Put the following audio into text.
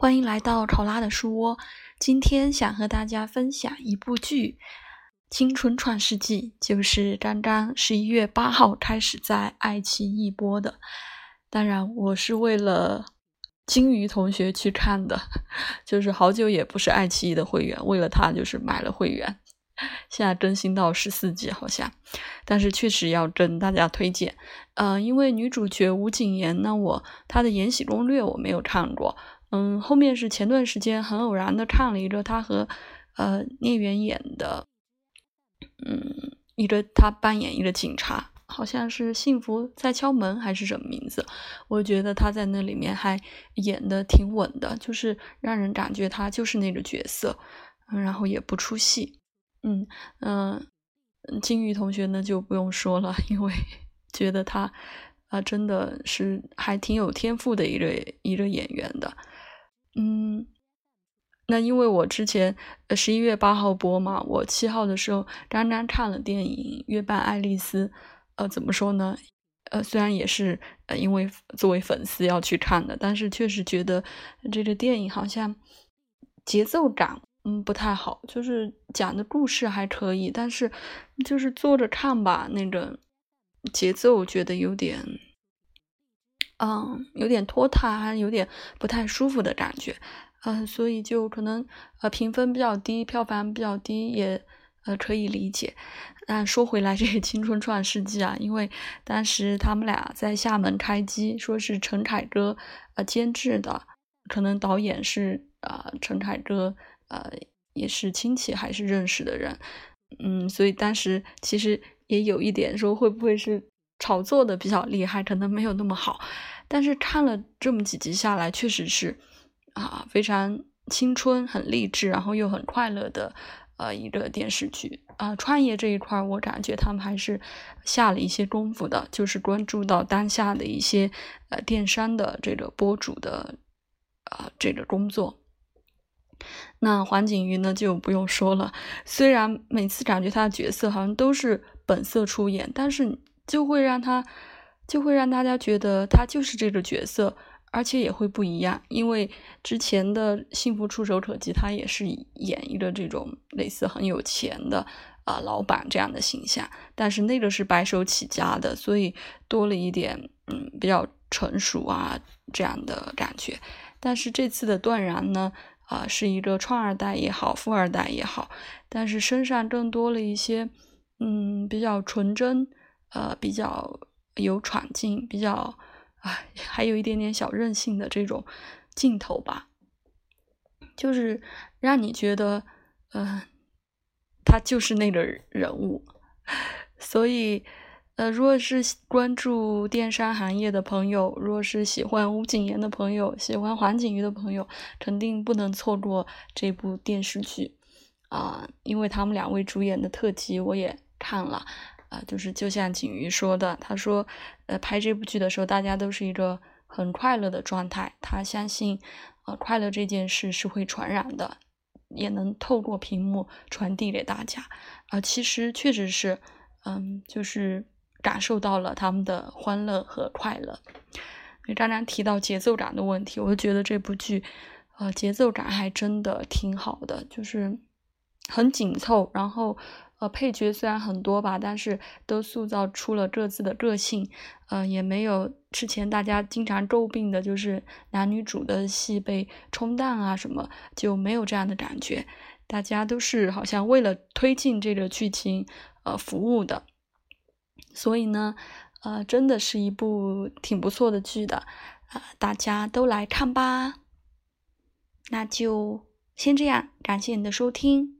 欢迎来到考拉的书窝。今天想和大家分享一部剧《青春创世纪》，就是刚刚十一月八号开始在爱奇艺播的。当然，我是为了金鱼同学去看的，就是好久也不是爱奇艺的会员，为了他就是买了会员。现在更新到十四集好像，但是确实要跟大家推荐。呃，因为女主角吴谨言，呢我她的《延禧攻略》我没有看过。嗯，后面是前段时间很偶然的看了一个他和呃聂远演的，嗯，一个他扮演一个警察，好像是幸福在敲门还是什么名字？我觉得他在那里面还演的挺稳的，就是让人感觉他就是那个角色，然后也不出戏。嗯嗯，金鱼同学呢就不用说了，因为 觉得他啊真的是还挺有天赋的一个一个演员的。嗯，那因为我之前呃十一月八号播嘛，我七号的时候刚刚看了电影《月半爱丽丝》，呃，怎么说呢？呃，虽然也是呃因为作为粉丝要去看的，但是确实觉得这个电影好像节奏感嗯不太好，就是讲的故事还可以，但是就是坐着看吧，那个节奏觉得有点。嗯，有点拖沓，还有点不太舒服的感觉，嗯，所以就可能呃评分比较低，票房比较低，也呃可以理解。但说回来，这个《青春创世纪》啊，因为当时他们俩在厦门开机，说是陈凯歌呃监制的，可能导演是啊陈凯歌呃也是亲戚还是认识的人，嗯，所以当时其实也有一点说会不会是。炒作的比较厉害，可能没有那么好，但是看了这么几集下来，确实是啊，非常青春、很励志，然后又很快乐的呃一个电视剧啊。创业这一块，我感觉他们还是下了一些功夫的，就是关注到当下的一些呃电商的这个博主的啊这个工作。那黄景瑜呢就不用说了，虽然每次感觉他的角色好像都是本色出演，但是。就会让他，就会让大家觉得他就是这个角色，而且也会不一样。因为之前的《幸福触手可及》，他也是演一个这种类似很有钱的啊老板这样的形象，但是那个是白手起家的，所以多了一点嗯比较成熟啊这样的感觉。但是这次的断然呢，啊是一个创二代也好，富二代也好，但是身上更多了一些嗯比较纯真。呃，比较有闯劲，比较啊，还有一点点小任性的这种镜头吧，就是让你觉得，嗯，他就是那个人物。所以，呃，如果是关注电商行业的朋友，如果是喜欢吴谨言的朋友，喜欢黄景瑜的朋友，肯定不能错过这部电视剧啊，因为他们两位主演的特辑我也看了。啊，就是就像景瑜说的，他说，呃，拍这部剧的时候，大家都是一个很快乐的状态。他相信，呃，快乐这件事是会传染的，也能透过屏幕传递给大家。啊，其实确实是，嗯，就是感受到了他们的欢乐和快乐。你刚刚提到节奏感的问题，我就觉得这部剧，呃，节奏感还真的挺好的，就是很紧凑，然后。呃，配角虽然很多吧，但是都塑造出了各自的个性，呃，也没有之前大家经常诟病的，就是男女主的戏被冲淡啊什么，就没有这样的感觉。大家都是好像为了推进这个剧情，呃，服务的。所以呢，呃，真的是一部挺不错的剧的，啊，大家都来看吧。那就先这样，感谢你的收听。